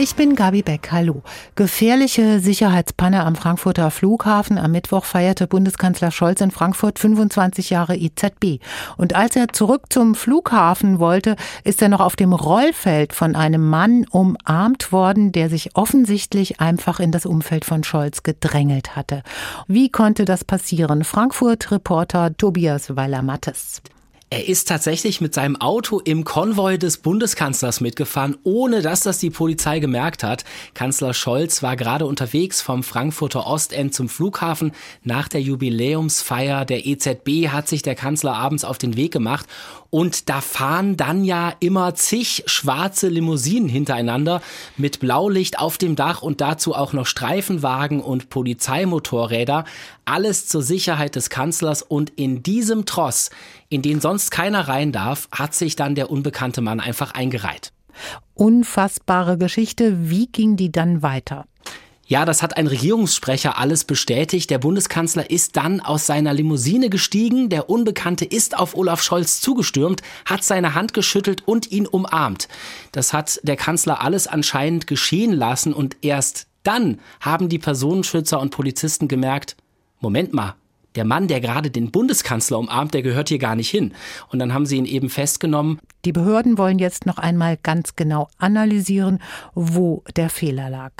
Ich bin Gabi Beck. Hallo. Gefährliche Sicherheitspanne am Frankfurter Flughafen. Am Mittwoch feierte Bundeskanzler Scholz in Frankfurt 25 Jahre IZB. Und als er zurück zum Flughafen wollte, ist er noch auf dem Rollfeld von einem Mann umarmt worden, der sich offensichtlich einfach in das Umfeld von Scholz gedrängelt hatte. Wie konnte das passieren? Frankfurt-Reporter Tobias Weiler-Mattes. Er ist tatsächlich mit seinem Auto im Konvoi des Bundeskanzlers mitgefahren, ohne dass das die Polizei gemerkt hat. Kanzler Scholz war gerade unterwegs vom Frankfurter Ostend zum Flughafen. Nach der Jubiläumsfeier der EZB hat sich der Kanzler abends auf den Weg gemacht und da fahren dann ja immer zig schwarze Limousinen hintereinander mit Blaulicht auf dem Dach und dazu auch noch Streifenwagen und Polizeimotorräder. Alles zur Sicherheit des Kanzlers und in diesem Tross, in den sonst keiner rein darf, hat sich dann der unbekannte Mann einfach eingereiht. Unfassbare Geschichte. Wie ging die dann weiter? Ja, das hat ein Regierungssprecher alles bestätigt. Der Bundeskanzler ist dann aus seiner Limousine gestiegen. Der Unbekannte ist auf Olaf Scholz zugestürmt, hat seine Hand geschüttelt und ihn umarmt. Das hat der Kanzler alles anscheinend geschehen lassen und erst dann haben die Personenschützer und Polizisten gemerkt, Moment mal, der Mann, der gerade den Bundeskanzler umarmt, der gehört hier gar nicht hin. Und dann haben sie ihn eben festgenommen. Die Behörden wollen jetzt noch einmal ganz genau analysieren, wo der Fehler lag.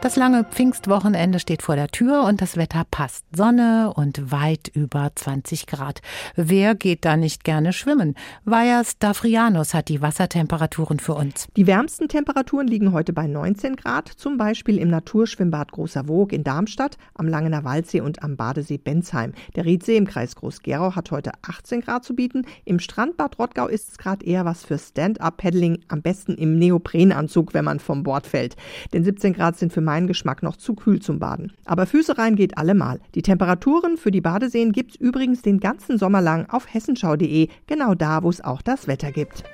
Das lange Pfingstwochenende steht vor der Tür und das Wetter passt. Sonne und weit über 20 Grad. Wer geht da nicht gerne schwimmen? Vajas Dafrianus hat die Wassertemperaturen für uns. Die wärmsten Temperaturen liegen heute bei 19 Grad, zum Beispiel im Naturschwimmbad Großer Woog in Darmstadt, am Langener Waldsee und am Badesee Bensheim. Der Riedsee im Kreis Groß-Gerau hat heute 18 Grad zu bieten. Im Strandbad Rottgau ist es gerade eher was für Stand-up-Paddling, am besten im Neoprenanzug, wenn man vom Bord fällt. Denn 17 Grad sind für meinen Geschmack noch zu kühl zum Baden. Aber Füße rein geht allemal. Die Temperaturen für die Badeseen gibt's übrigens den ganzen Sommer lang auf hessenschau.de, genau da, wo es auch das Wetter gibt.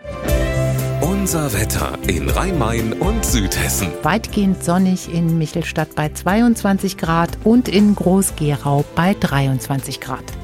Unser Wetter in Rhein-Main und Südhessen. Weitgehend sonnig in Michelstadt bei 22 Grad und in Groß-Gerau bei 23 Grad.